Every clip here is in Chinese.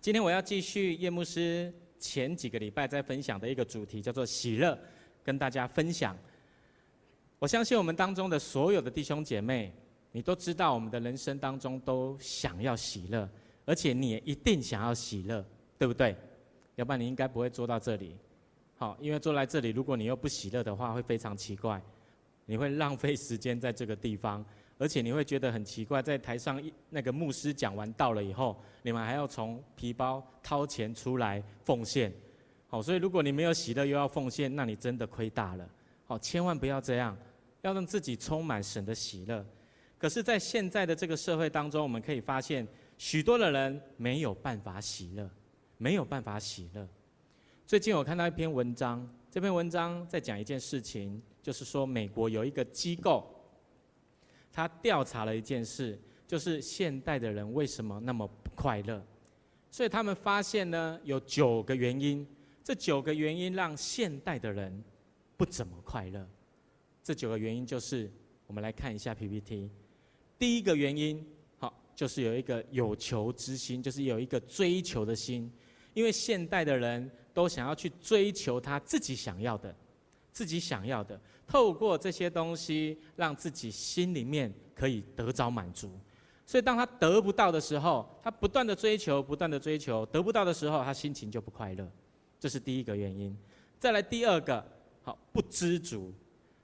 今天我要继续叶牧师前几个礼拜在分享的一个主题，叫做喜乐，跟大家分享。我相信我们当中的所有的弟兄姐妹，你都知道我们的人生当中都想要喜乐，而且你也一定想要喜乐，对不对？要不然你应该不会坐到这里。好，因为坐在这里，如果你又不喜乐的话，会非常奇怪，你会浪费时间在这个地方。而且你会觉得很奇怪，在台上一那个牧师讲完道了以后，你们还要从皮包掏钱出来奉献，好，所以如果你没有喜乐又要奉献，那你真的亏大了，好，千万不要这样，要让自己充满神的喜乐。可是，在现在的这个社会当中，我们可以发现，许多的人没有办法喜乐，没有办法喜乐。最近我看到一篇文章，这篇文章在讲一件事情，就是说美国有一个机构。他调查了一件事，就是现代的人为什么那么不快乐？所以他们发现呢，有九个原因。这九个原因让现代的人不怎么快乐。这九个原因就是，我们来看一下 PPT。第一个原因，好，就是有一个有求之心，就是有一个追求的心。因为现代的人都想要去追求他自己想要的。自己想要的，透过这些东西，让自己心里面可以得着满足。所以，当他得不到的时候，他不断的追求，不断的追求，得不到的时候，他心情就不快乐。这是第一个原因。再来第二个，好，不知足，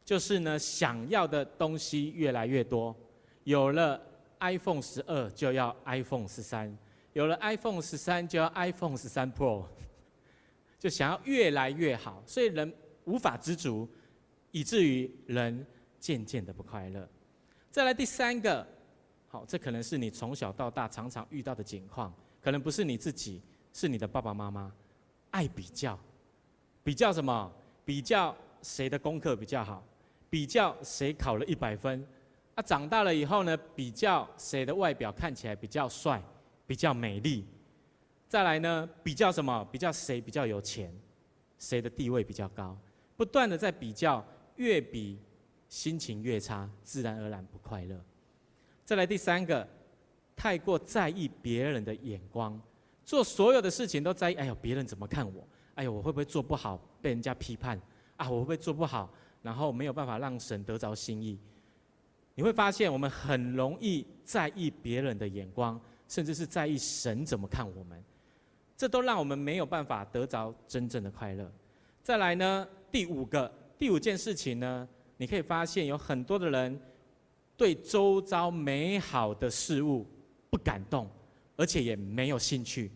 就是呢，想要的东西越来越多。有了 iPhone 十二，就要 iPhone 十三；有了 iPhone 十三，就要 iPhone 十三 Pro，就想要越来越好。所以人。无法知足，以至于人渐渐的不快乐。再来第三个，好，这可能是你从小到大常常遇到的情况，可能不是你自己，是你的爸爸妈妈，爱比较，比较什么？比较谁的功课比较好，比较谁考了一百分。啊，长大了以后呢，比较谁的外表看起来比较帅，比较美丽。再来呢，比较什么？比较谁比较有钱，谁的地位比较高。不断的在比较，越比心情越差，自然而然不快乐。再来第三个，太过在意别人的眼光，做所有的事情都在意。哎呦，别人怎么看我？哎呦，我会不会做不好，被人家批判？啊，我会不会做不好，然后没有办法让神得着心意？你会发现，我们很容易在意别人的眼光，甚至是在意神怎么看我们。这都让我们没有办法得着真正的快乐。再来呢？第五个，第五件事情呢，你可以发现有很多的人对周遭美好的事物不感动，而且也没有兴趣。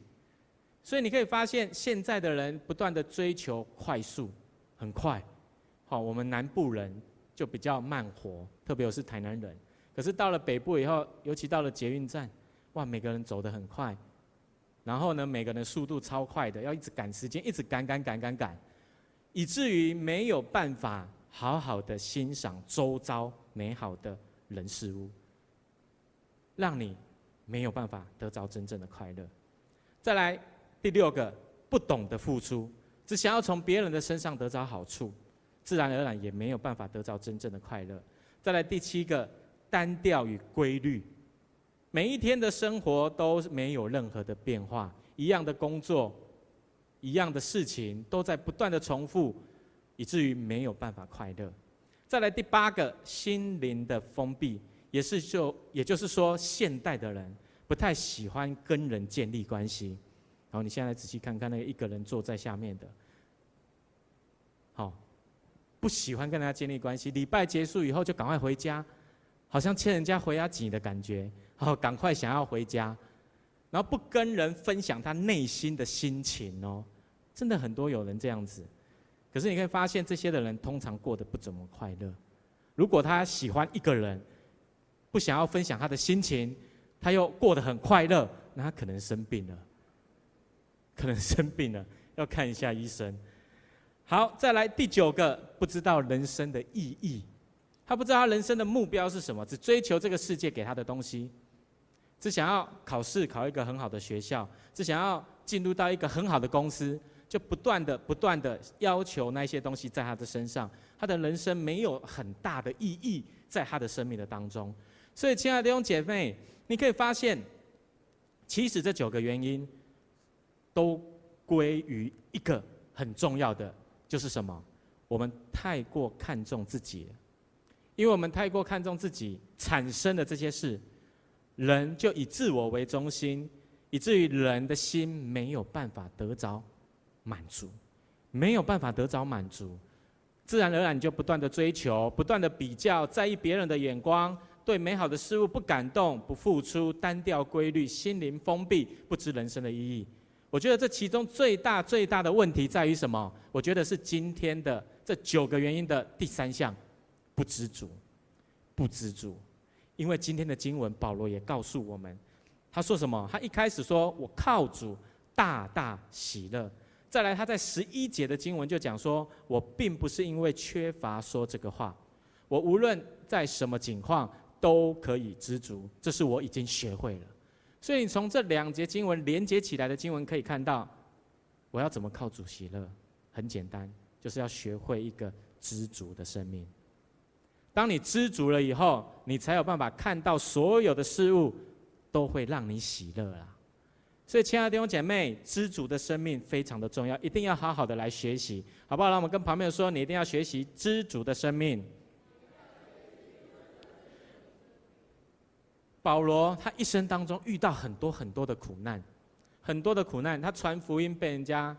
所以你可以发现，现在的人不断的追求快速，很快。好，我们南部人就比较慢活，特别是台南人。可是到了北部以后，尤其到了捷运站，哇，每个人走得很快，然后呢，每个人速度超快的，要一直赶时间，一直赶赶赶赶赶。以至于没有办法好好的欣赏周遭美好的人事物，让你没有办法得着真正的快乐。再来第六个，不懂得付出，只想要从别人的身上得着好处，自然而然也没有办法得着真正的快乐。再来第七个，单调与规律，每一天的生活都没有任何的变化，一样的工作。一样的事情都在不断的重复，以至于没有办法快乐。再来第八个，心灵的封闭，也是就也就是说，现代的人不太喜欢跟人建立关系。好，你现在仔细看看那个一个人坐在下面的，好，不喜欢跟人家建立关系。礼拜结束以后就赶快回家，好像欠人家回家钱的感觉，好，赶快想要回家，然后不跟人分享他内心的心情哦。真的很多有人这样子，可是你可以发现，这些的人通常过得不怎么快乐。如果他喜欢一个人，不想要分享他的心情，他又过得很快乐，那他可能生病了，可能生病了，要看一下医生。好，再来第九个，不知道人生的意义，他不知道他人生的目标是什么，只追求这个世界给他的东西，只想要考试考一个很好的学校，只想要进入到一个很好的公司。就不断的、不断的要求那些东西在他的身上，他的人生没有很大的意义在他的生命的当中。所以，亲爱的弟兄姐妹，你可以发现，其实这九个原因都归于一个很重要的，就是什么？我们太过看重自己，因为我们太过看重自己产生的这些事，人就以自我为中心，以至于人的心没有办法得着满足，没有办法得着满足，自然而然就不断的追求，不断的比较，在意别人的眼光，对美好的事物不感动，不付出，单调规律，心灵封闭，不知人生的意义。我觉得这其中最大最大的问题在于什么？我觉得是今天的。这九个原因的第三项，不知足，不知足，因为今天的经文，保罗也告诉我们，他说什么？他一开始说我靠主大大喜乐，再来他在十一节的经文就讲说，我并不是因为缺乏说这个话，我无论在什么情况都可以知足，这是我已经学会了。所以你从这两节经文连接起来的经文可以看到，我要怎么靠主喜乐？很简单。就是要学会一个知足的生命。当你知足了以后，你才有办法看到所有的事物都会让你喜乐啦。所以，亲爱的弟兄姐妹，知足的生命非常的重要，一定要好好的来学习，好不好？让我们跟旁边说，你一定要学习知足的生命。保罗他一生当中遇到很多很多的苦难，很多的苦难，他传福音被人家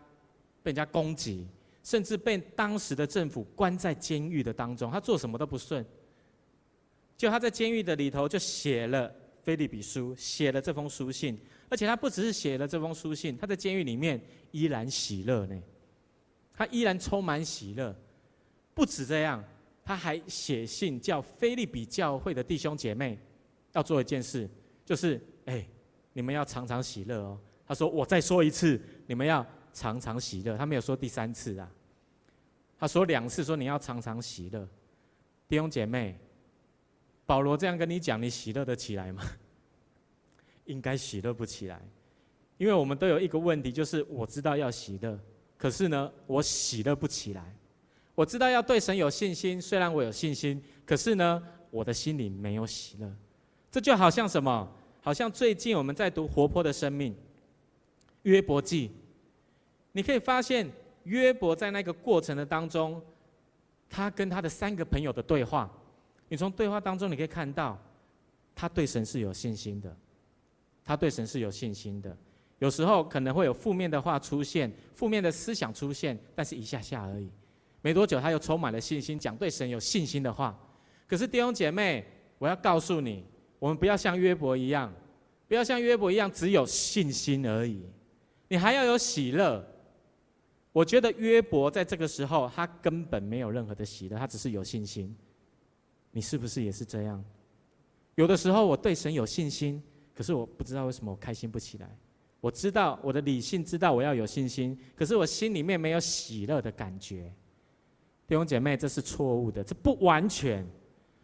被人家攻击。甚至被当时的政府关在监狱的当中，他做什么都不顺。就他在监狱的里头就写了《腓立比书》，写了这封书信，而且他不只是写了这封书信，他在监狱里面依然喜乐呢，他依然充满喜乐。不止这样，他还写信叫腓利比教会的弟兄姐妹要做一件事，就是哎，你们要常常喜乐哦。他说：“我再说一次，你们要常常喜乐。”他没有说第三次啊。他说两次，说你要常常喜乐，弟兄姐妹，保罗这样跟你讲，你喜乐得起来吗？应该喜乐不起来，因为我们都有一个问题，就是我知道要喜乐，可是呢，我喜乐不起来。我知道要对神有信心，虽然我有信心，可是呢，我的心里没有喜乐。这就好像什么？好像最近我们在读《活泼的生命》约伯记，你可以发现。约伯在那个过程的当中，他跟他的三个朋友的对话，你从对话当中你可以看到，他对神是有信心的，他对神是有信心的。有时候可能会有负面的话出现，负面的思想出现，但是一下下而已。没多久他又充满了信心，讲对神有信心的话。可是弟兄姐妹，我要告诉你，我们不要像约伯一样，不要像约伯一样只有信心而已，你还要有喜乐。我觉得约伯在这个时候，他根本没有任何的喜乐，他只是有信心。你是不是也是这样？有的时候我对神有信心，可是我不知道为什么我开心不起来。我知道我的理性知道我要有信心，可是我心里面没有喜乐的感觉。弟兄姐妹，这是错误的，这不完全，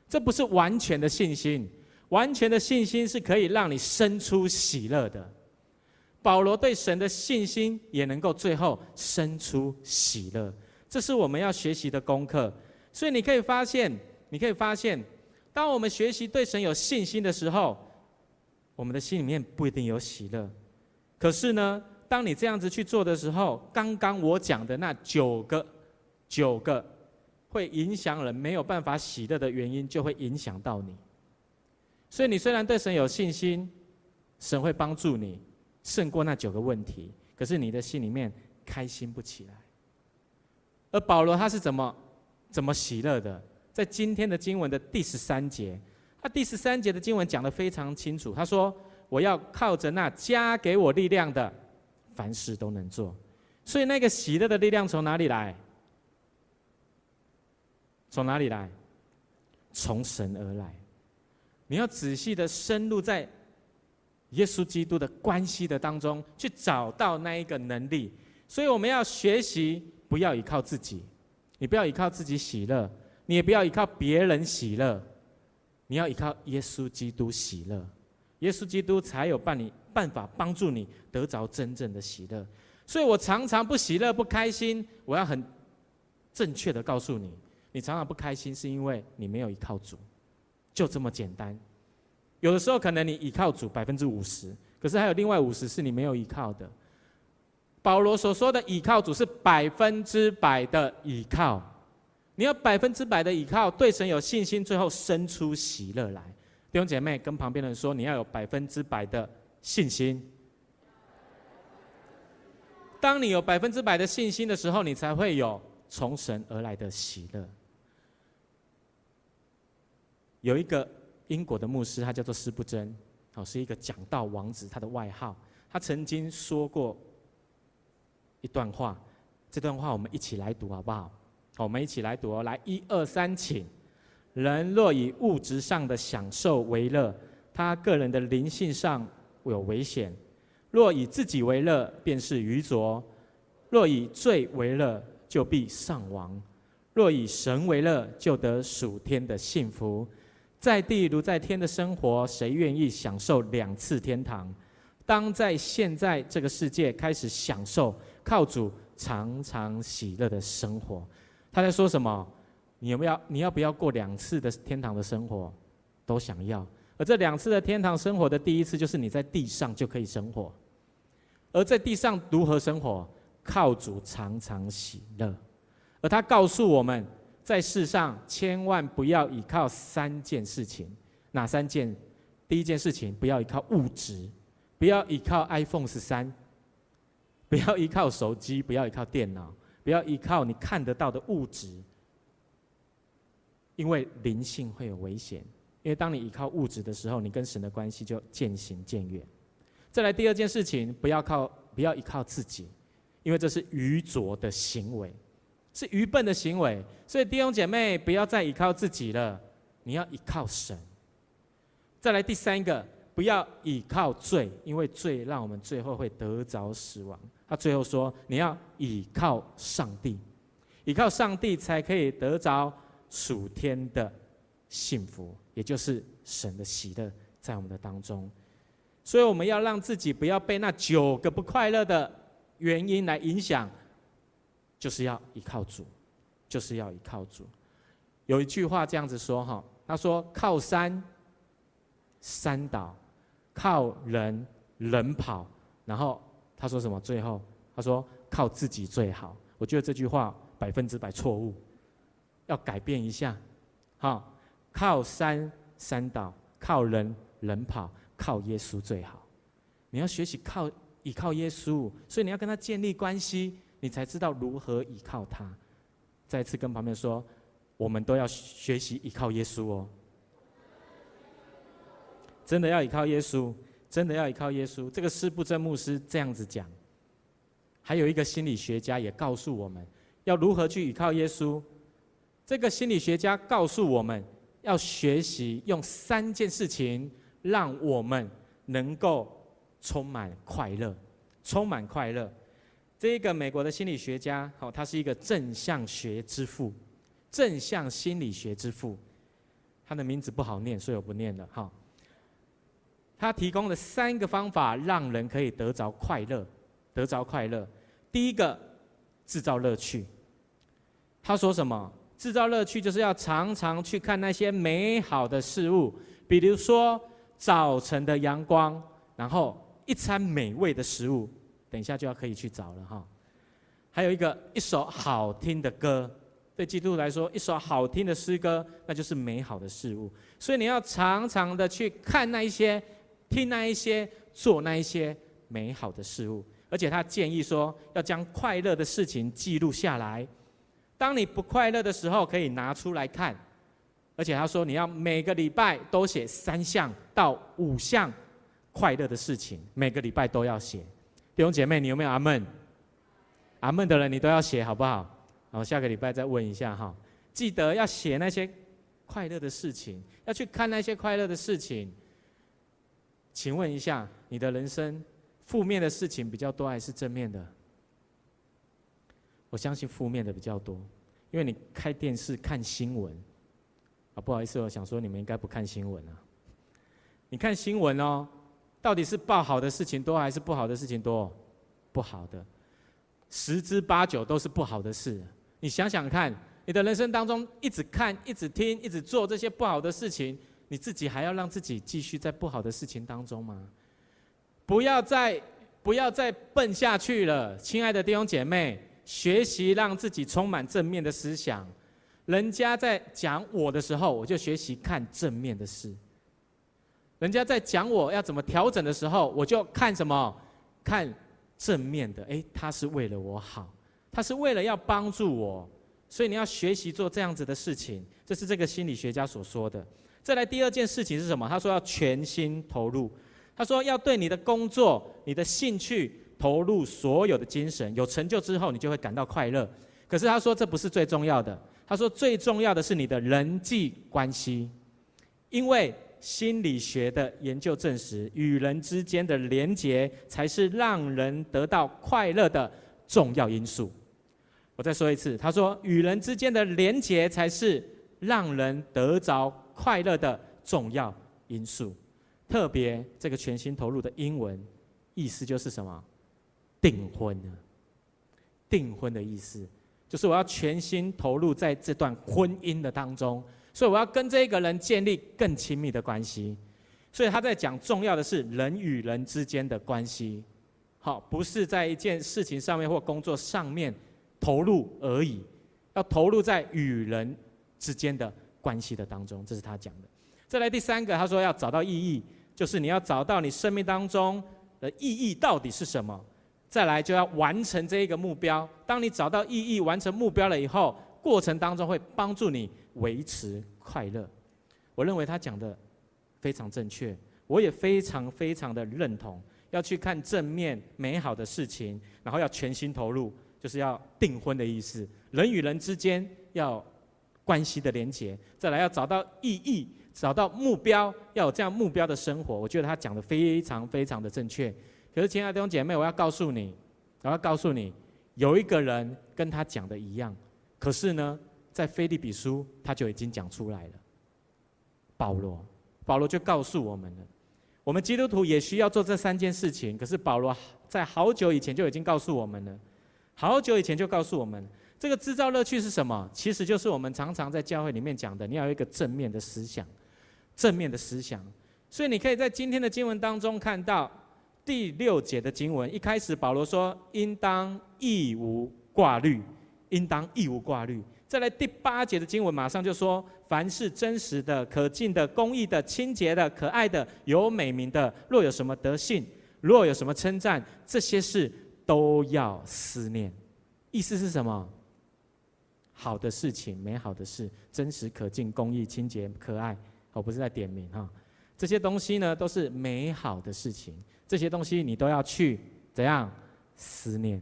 这不是完全的信心。完全的信心是可以让你生出喜乐的。保罗对神的信心也能够最后生出喜乐，这是我们要学习的功课。所以你可以发现，你可以发现，当我们学习对神有信心的时候，我们的心里面不一定有喜乐。可是呢，当你这样子去做的时候，刚刚我讲的那九个九个会影响人没有办法喜乐的原因，就会影响到你。所以你虽然对神有信心，神会帮助你。胜过那九个问题，可是你的心里面开心不起来。而保罗他是怎么怎么喜乐的？在今天的经文的第十三节，他第十三节的经文讲得非常清楚。他说：“我要靠着那加给我力量的，凡事都能做。”所以那个喜乐的力量从哪里来？从哪里来？从神而来。你要仔细的深入在。耶稣基督的关系的当中，去找到那一个能力，所以我们要学习，不要依靠自己，你不要依靠自己喜乐，你也不要依靠别人喜乐，你要依靠耶稣基督喜乐，耶稣基督才有办你办法帮助你得着真正的喜乐。所以我常常不喜乐不开心，我要很正确的告诉你，你常常不开心是因为你没有依靠主，就这么简单。有的时候可能你依靠主百分之五十，可是还有另外五十是你没有依靠的。保罗所说的倚靠主是百分之百的倚靠，你要百分之百的倚靠，对神有信心，最后生出喜乐来。弟兄姐妹，跟旁边的人说，你要有百分之百的信心。当你有百分之百的信心的时候，你才会有从神而来的喜乐。有一个英国的牧师，他叫做施布珍，哦，是一个讲道王子，他的外号。他曾经说过。一段话，这段话我们一起来读好不好？我们一起来读哦，来，一二三，请。人若以物质上的享受为乐，他个人的灵性上有危险；若以自己为乐，便是愚拙；若以罪为乐，就必丧亡；若以神为乐，就得属天的幸福。在地如在天的生活，谁愿意享受两次天堂？当在现在这个世界开始享受。靠主常常喜乐的生活，他在说什么？你有没有？你要不要过两次的天堂的生活？都想要。而这两次的天堂生活的第一次，就是你在地上就可以生活。而在地上如何生活？靠主常常喜乐。而他告诉我们在世上千万不要依靠三件事情。哪三件？第一件事情，不要依靠物质，不要依靠 iPhone 十三。不要依靠手机，不要依靠电脑，不要依靠你看得到的物质，因为灵性会有危险。因为当你依靠物质的时候，你跟神的关系就渐行渐远。再来第二件事情，不要靠，不要依靠自己，因为这是愚拙的行为，是愚笨的行为。所以弟兄姐妹，不要再依靠自己了，你要依靠神。再来第三个，不要依靠罪，因为罪让我们最后会得着死亡。他最后说：“你要倚靠上帝，倚靠上帝才可以得着属天的幸福，也就是神的喜乐在我们的当中。所以我们要让自己不要被那九个不快乐的原因来影响，就是要依靠主，就是要依靠主。有一句话这样子说哈，他说：靠山山倒，靠人人跑，然后。”他说什么？最后他说靠自己最好。我觉得这句话百分之百错误，要改变一下。好，靠山山倒，靠人人跑，靠耶稣最好。你要学习靠依靠耶稣，所以你要跟他建立关系，你才知道如何依靠他。再次跟旁边说，我们都要学习依靠耶稣哦。真的要依靠耶稣。真的要依靠耶稣，这个施布真牧师这样子讲。还有一个心理学家也告诉我们，要如何去依靠耶稣。这个心理学家告诉我们要学习用三件事情，让我们能够充满快乐，充满快乐。这一个美国的心理学家，好，他是一个正向学之父，正向心理学之父。他的名字不好念，所以我不念了，哈。他提供了三个方法，让人可以得着快乐，得着快乐。第一个，制造乐趣。他说什么？制造乐趣就是要常常去看那些美好的事物，比如说早晨的阳光，然后一餐美味的食物。等一下就要可以去找了哈。还有一个，一首好听的歌。对基督徒来说，一首好听的诗歌，那就是美好的事物。所以你要常常的去看那一些。听那一些，做那一些美好的事物，而且他建议说，要将快乐的事情记录下来。当你不快乐的时候，可以拿出来看。而且他说，你要每个礼拜都写三项到五项快乐的事情，每个礼拜都要写。弟兄姐妹，你有没有阿门？阿门的人，你都要写，好不好？然后下个礼拜再问一下哈。记得要写那些快乐的事情，要去看那些快乐的事情。请问一下，你的人生负面的事情比较多还是正面的？我相信负面的比较多，因为你开电视看新闻。啊，不好意思，我想说你们应该不看新闻啊。你看新闻哦，到底是报好的事情多还是不好的事情多？不好的，十之八九都是不好的事。你想想看，你的人生当中一直看、一直听、一直做这些不好的事情。你自己还要让自己继续在不好的事情当中吗？不要再不要再笨下去了，亲爱的弟兄姐妹，学习让自己充满正面的思想。人家在讲我的时候，我就学习看正面的事；人家在讲我要怎么调整的时候，我就看什么？看正面的。诶，他是为了我好，他是为了要帮助我，所以你要学习做这样子的事情。这是这个心理学家所说的。再来第二件事情是什么？他说要全心投入。他说要对你的工作、你的兴趣投入所有的精神。有成就之后，你就会感到快乐。可是他说这不是最重要的。他说：“最重要的是你的人际关系，因为心理学的研究证实，与人之间的连结才是让人得到快乐的重要因素。”我再说一次，他说：“与人之间的连结才是让人得着快乐的重要因素。”特别这个全心投入的英文意思就是什么？订婚呢？订婚的意思。就是我要全心投入在这段婚姻的当中，所以我要跟这个人建立更亲密的关系。所以他在讲重要的是人与人之间的关系，好，不是在一件事情上面或工作上面投入而已，要投入在与人之间的关系的当中，这是他讲的。再来第三个，他说要找到意义，就是你要找到你生命当中的意义到底是什么。再来就要完成这一个目标。当你找到意义、完成目标了以后，过程当中会帮助你维持快乐。我认为他讲的非常正确，我也非常非常的认同。要去看正面美好的事情，然后要全心投入，就是要订婚的意思。人与人之间要关系的连结。再来要找到意义，找到目标，要有这样目标的生活。我觉得他讲的非常非常的正确。可是，亲爱的弟兄姐妹，我要告诉你，我要告诉你，有一个人跟他讲的一样，可是呢，在腓利比书他就已经讲出来了。保罗，保罗就告诉我们了，我们基督徒也需要做这三件事情。可是保罗在好久以前就已经告诉我们了，好久以前就告诉我们，这个制造乐趣是什么？其实就是我们常常在教会里面讲的，你要有一个正面的思想，正面的思想。所以你可以在今天的经文当中看到。第六节的经文一开始，保罗说：“应当义无挂虑，应当义无挂虑。”再来第八节的经文，马上就说：“凡是真实的、可敬的、公义的、清洁的、可爱的、有美名的，若有什么德性，若有什么称赞，这些事都要思念。”意思是什么？好的事情、美好的事、真实、可敬、公益、清洁、可爱，我不是在点名哈。这些东西呢，都是美好的事情。这些东西你都要去怎样思念？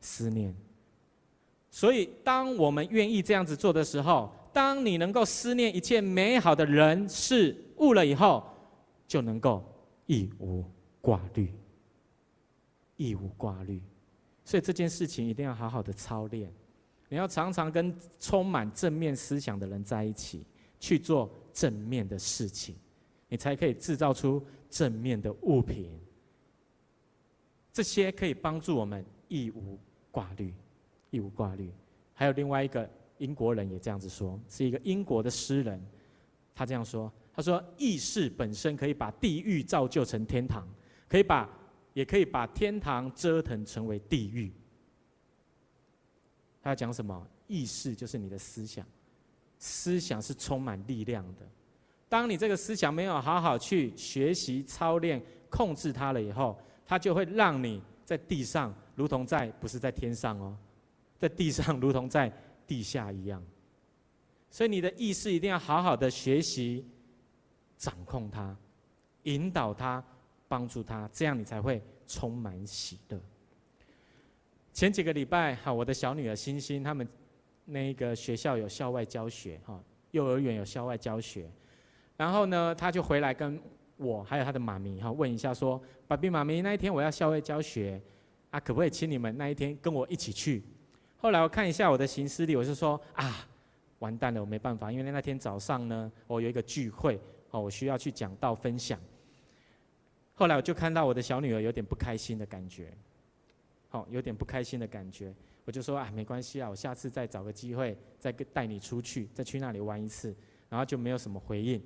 思念。所以，当我们愿意这样子做的时候，当你能够思念一切美好的人事物了以后，就能够一无挂虑。一无挂虑。所以这件事情一定要好好的操练。你要常常跟充满正面思想的人在一起，去做正面的事情，你才可以制造出。正面的物品，这些可以帮助我们一无挂虑，一无挂虑。还有另外一个英国人也这样子说，是一个英国的诗人，他这样说：他说，意识本身可以把地狱造就成天堂，可以把，也可以把天堂折腾成为地狱。他讲什么？意识就是你的思想，思想是充满力量的。当你这个思想没有好好去学习、操练、控制它了以后，它就会让你在地上如同在不是在天上哦，在地上如同在地下一样。所以你的意识一定要好好的学习、掌控它、引导它、帮助它，这样你才会充满喜乐。前几个礼拜哈，我的小女儿星星他们那个学校有校外教学哈，幼儿园有校外教学。然后呢，她就回来跟我还有她的妈咪哈问一下说：“爸比妈咪，那一天我要校外教学，啊，可不可以请你们那一天跟我一起去？”后来我看一下我的行事历，我就说：“啊，完蛋了，我没办法，因为那天早上呢，我有一个聚会，哦，我需要去讲道分享。”后来我就看到我的小女儿有点不开心的感觉，好，有点不开心的感觉，我就说：“啊，没关系啊，我下次再找个机会再跟带你出去，再去那里玩一次。”然后就没有什么回应。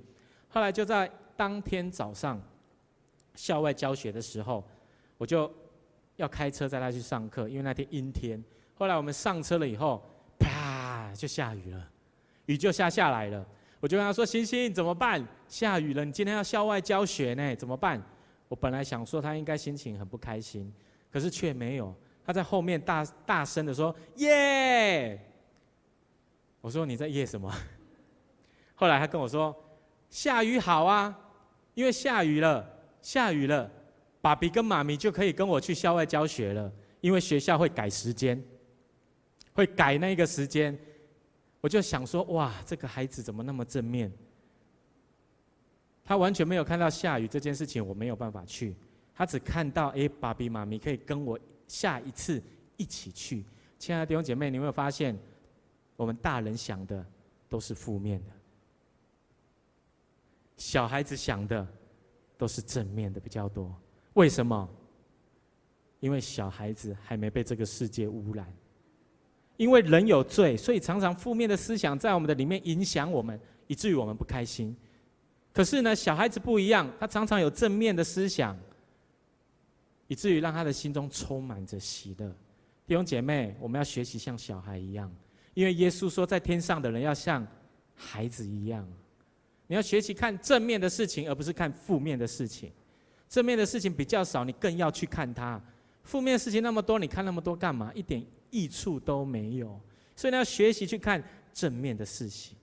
后来就在当天早上校外教学的时候，我就要开车载他去上课，因为那天阴天。后来我们上车了以后，啪就下雨了，雨就下下来了。我就跟他说：“星星怎么办？下雨了，你今天要校外教学呢，怎么办？”我本来想说他应该心情很不开心，可是却没有。他在后面大大声的说：“耶！”我说：“你在耶什么？” 后来他跟我说：“下雨好啊，因为下雨了，下雨了，爸比跟妈咪就可以跟我去校外教学了，因为学校会改时间，会改那个时间。”我就想说：“哇，这个孩子怎么那么正面？他完全没有看到下雨这件事情，我没有办法去。他只看到，哎，爸比妈咪可以跟我。”下一次一起去，亲爱的弟兄姐妹，你有没有发现，我们大人想的都是负面的，小孩子想的都是正面的比较多。为什么？因为小孩子还没被这个世界污染，因为人有罪，所以常常负面的思想在我们的里面影响我们，以至于我们不开心。可是呢，小孩子不一样，他常常有正面的思想。以至于让他的心中充满着喜乐。弟兄姐妹，我们要学习像小孩一样，因为耶稣说，在天上的人要像孩子一样。你要学习看正面的事情，而不是看负面的事情。正面的事情比较少，你更要去看它。负面的事情那么多，你看那么多干嘛？一点益处都没有。所以你要学习去看正面的事情。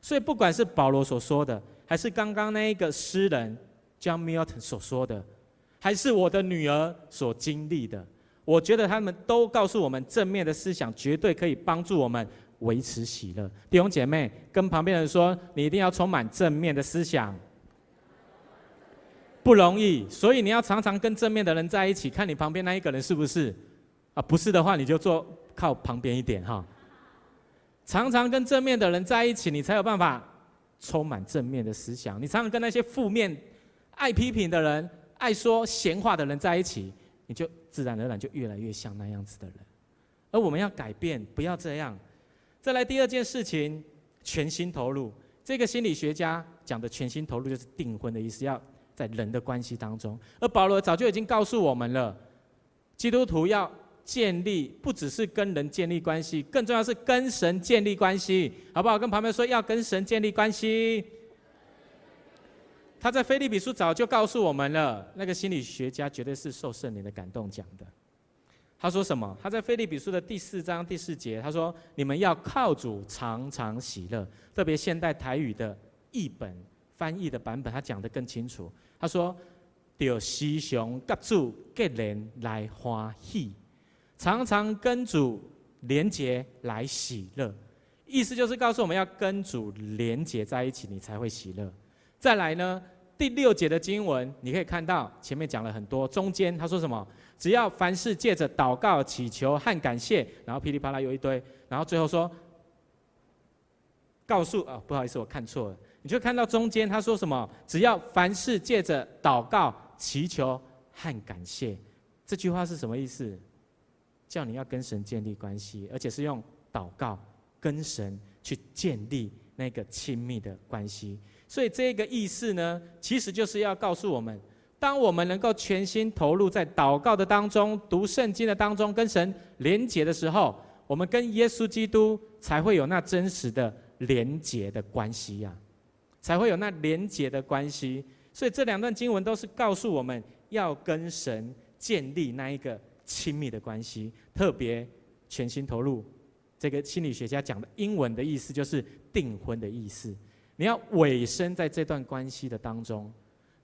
所以不管是保罗所说的，还是刚刚那一个诗人 John Milton 所说的。还是我的女儿所经历的，我觉得他们都告诉我们，正面的思想绝对可以帮助我们维持喜乐。弟兄姐妹，跟旁边人说，你一定要充满正面的思想，不容易，所以你要常常跟正面的人在一起，看你旁边那一个人是不是啊？不是的话，你就坐靠旁边一点哈。常常跟正面的人在一起，你才有办法充满正面的思想。你常常跟那些负面、爱批评的人。爱说闲话的人在一起，你就自然而然就越来越像那样子的人。而我们要改变，不要这样。再来第二件事情，全心投入。这个心理学家讲的全心投入，就是订婚的意思，要在人的关系当中。而保罗早就已经告诉我们了，基督徒要建立，不只是跟人建立关系，更重要是跟神建立关系，好不好？跟旁边说，要跟神建立关系。他在腓立比书早就告诉我们了，那个心理学家绝对是受圣灵的感动讲的。他说什么？他在腓立比书的第四章第四节，他说：“你们要靠主常常喜乐。”特别现代台语的译本翻译的版本，他讲得更清楚。他说：“要时常跟主结连来欢喜，常常跟主连结来喜乐。”意思就是告诉我们要跟主连结在一起，你才会喜乐。再来呢，第六节的经文，你可以看到前面讲了很多，中间他说什么？只要凡事借着祷告、祈求和感谢，然后噼里啪啦有一堆，然后最后说，告诉啊，不好意思，我看错了。你就看到中间他说什么？只要凡事借着祷告、祈求和感谢，这句话是什么意思？叫你要跟神建立关系，而且是用祷告跟神去建立那个亲密的关系。所以这个意思呢，其实就是要告诉我们，当我们能够全心投入在祷告的当中、读圣经的当中，跟神连结的时候，我们跟耶稣基督才会有那真实的连结的关系呀，才会有那连结的关系。所以这两段经文都是告诉我们要跟神建立那一个亲密的关系，特别全心投入。这个心理学家讲的英文的意思就是订婚的意思。你要委身在这段关系的当中，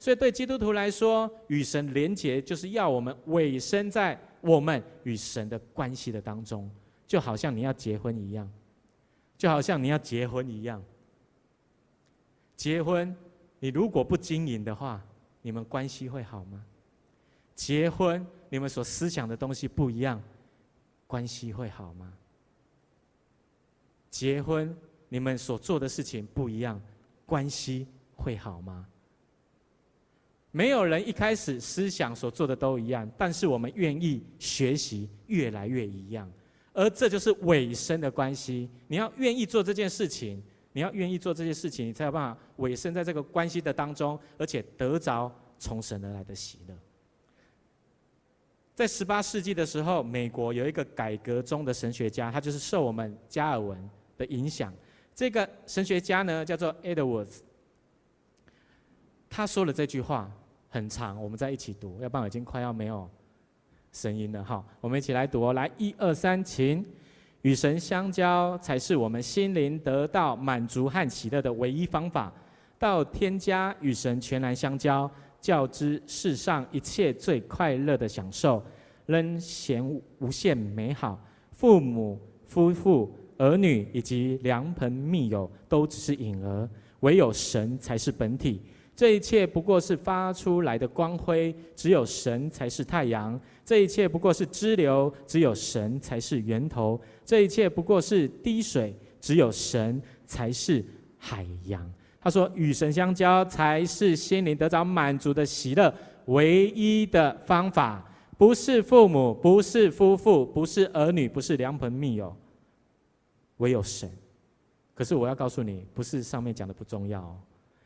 所以对基督徒来说，与神连结就是要我们委身在我们与神的关系的当中，就好像你要结婚一样，就好像你要结婚一样。结婚，你如果不经营的话，你们关系会好吗？结婚，你们所思想的东西不一样，关系会好吗？结婚。你们所做的事情不一样，关系会好吗？没有人一开始思想所做的都一样，但是我们愿意学习越来越一样，而这就是委身的关系。你要愿意做这件事情，你要愿意做这件事情，你才有办法委身在这个关系的当中，而且得着从神而来的喜乐。在十八世纪的时候，美国有一个改革中的神学家，他就是受我们加尔文的影响。这个神学家呢，叫做 Edwards。他说了这句话很长，我们再一起读，要不然已经快要没有声音了。哈，我们一起来读，来，一二三，请。与神相交，才是我们心灵得到满足和喜乐的唯一方法。到天家与神全然相交，较之世上一切最快乐的享受，仍嫌无限美好。父母、夫妇、儿女以及良朋密友，都只是影儿，唯有神才是本体。这一切不过是发出来的光辉，只有神才是太阳。这一切不过是支流，只有神才是源头。这一切不过是滴水，只有神才是海洋。他说：“与神相交，才是心灵得着满足的喜乐唯一的方法。不是父母，不是夫妇，不是儿女，不是良朋密友，唯有神。可是我要告诉你，不是上面讲的不重要哦。”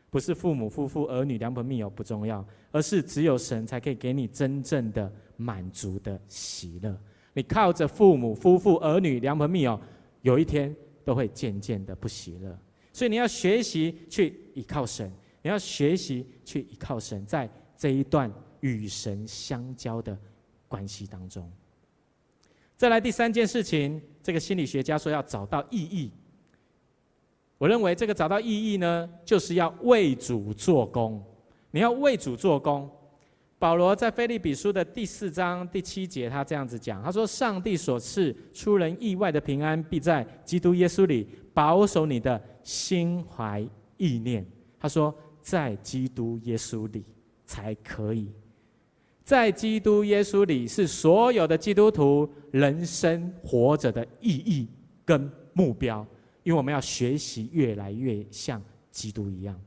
不是父母、夫妇、儿女、良朋密友不重要，而是只有神才可以给你真正的满足的喜乐。你靠着父母、夫妇、儿女、良朋密友，有一天都会渐渐的不喜乐。所以你要学习去依靠神，你要学习去依靠神，在这一段与神相交的关系当中。再来第三件事情，这个心理学家说要找到意义。我认为这个找到意义呢，就是要为主做工。你要为主做工。保罗在腓立比书的第四章第七节，他这样子讲：他说，上帝所赐出人意外的平安，必在基督耶稣里保守你的心怀意念。他说，在基督耶稣里才可以，在基督耶稣里是所有的基督徒人生活着的意义跟目标。因为我们要学习越来越像基督一样。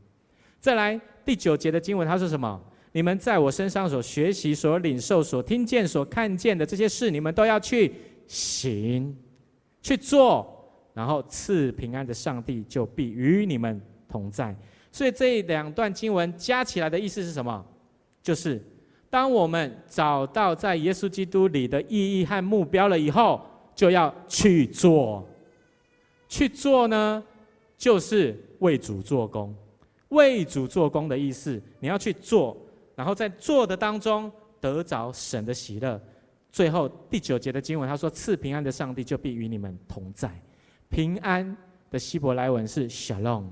再来第九节的经文，它是什么？你们在我身上所学习、所领受、所听见、所看见的这些事，你们都要去行、去做，然后赐平安的上帝就必与你们同在。所以这两段经文加起来的意思是什么？就是当我们找到在耶稣基督里的意义和目标了以后，就要去做。去做呢，就是为主做工。为主做工的意思，你要去做，然后在做的当中得着神的喜乐。最后第九节的经文，他说：“赐平安的上帝就必与你们同在。”平安的希伯来文是 Shalom，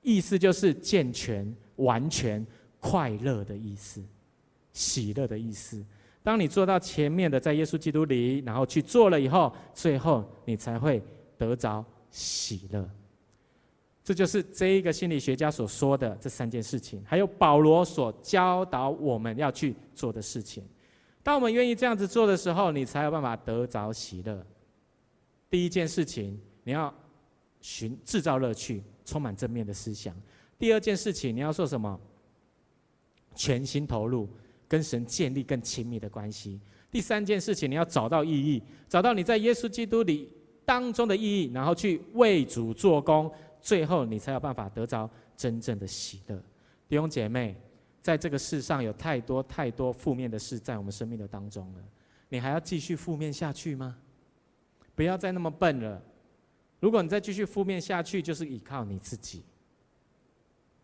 意思就是健全、完全、快乐的意思，喜乐的意思。当你做到前面的，在耶稣基督里，然后去做了以后，最后你才会。得着喜乐，这就是这一个心理学家所说的这三件事情，还有保罗所教导我们要去做的事情。当我们愿意这样子做的时候，你才有办法得着喜乐。第一件事情，你要寻制造乐趣，充满正面的思想。第二件事情，你要做什么？全心投入，跟神建立更亲密的关系。第三件事情，你要找到意义，找到你在耶稣基督里。当中的意义，然后去为主做工，最后你才有办法得着真正的喜乐。弟兄姐妹，在这个世上有太多太多负面的事在我们生命的当中了，你还要继续负面下去吗？不要再那么笨了。如果你再继续负面下去，就是依靠你自己。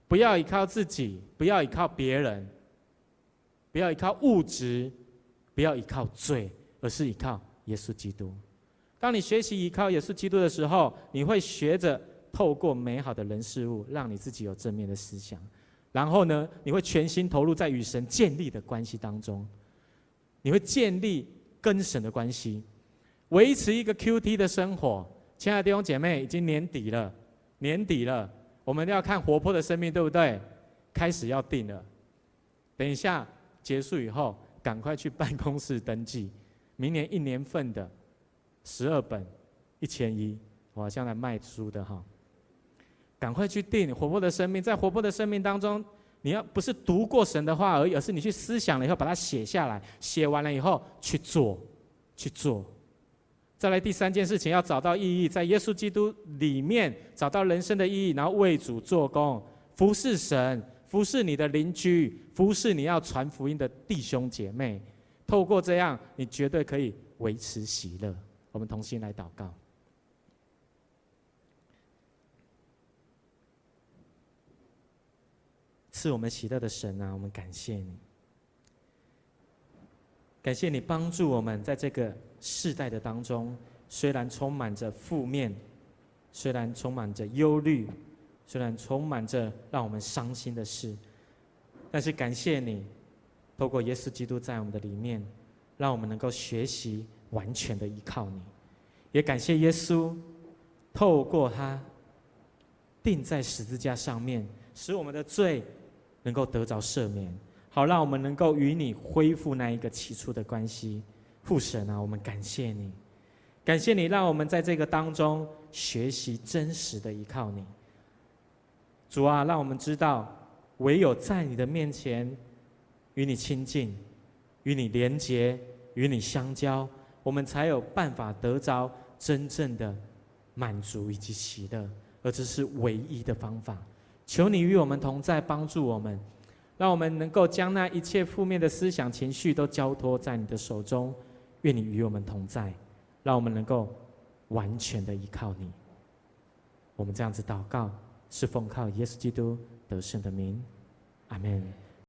不要依靠自己，不要依靠别人，不要依靠物质，不要依靠罪，而是依靠耶稣基督。当你学习依靠耶稣基督的时候，你会学着透过美好的人事物，让你自己有正面的思想。然后呢，你会全心投入在与神建立的关系当中，你会建立跟神的关系，维持一个 QT 的生活。亲爱的弟兄姐妹，已经年底了，年底了，我们要看活泼的生命，对不对？开始要定了。等一下结束以后，赶快去办公室登记，明年一年份的。十二本，一千一，我好像来卖书的哈。赶快去订《活泼的生命》。在活泼的生命当中，你要不是读过神的话而已，而是你去思想了以后，把它写下来。写完了以后去做，去做。再来第三件事情，要找到意义，在耶稣基督里面找到人生的意义，然后为主做工，服侍神，服侍你的邻居，服侍你要传福音的弟兄姐妹。透过这样，你绝对可以维持喜乐。我们同心来祷告。赐我们喜乐的神啊，我们感谢你，感谢你帮助我们在这个世代的当中，虽然充满着负面，虽然充满着忧虑，虽然充满着让我们伤心的事，但是感谢你，透过耶稣基督在我们的里面，让我们能够学习完全的依靠你，也感谢耶稣，透过他钉在十字架上面，使我们的罪。能够得着赦免，好让我们能够与你恢复那一个起初的关系。父神啊，我们感谢你，感谢你让我们在这个当中学习真实的依靠你。主啊，让我们知道，唯有在你的面前与你亲近、与你连结、与你相交，我们才有办法得着真正的满足以及喜乐，而这是唯一的方法。求你与我们同在，帮助我们，让我们能够将那一切负面的思想、情绪都交托在你的手中。愿你与我们同在，让我们能够完全的依靠你。我们这样子祷告，是奉靠耶稣基督得胜的名，阿门。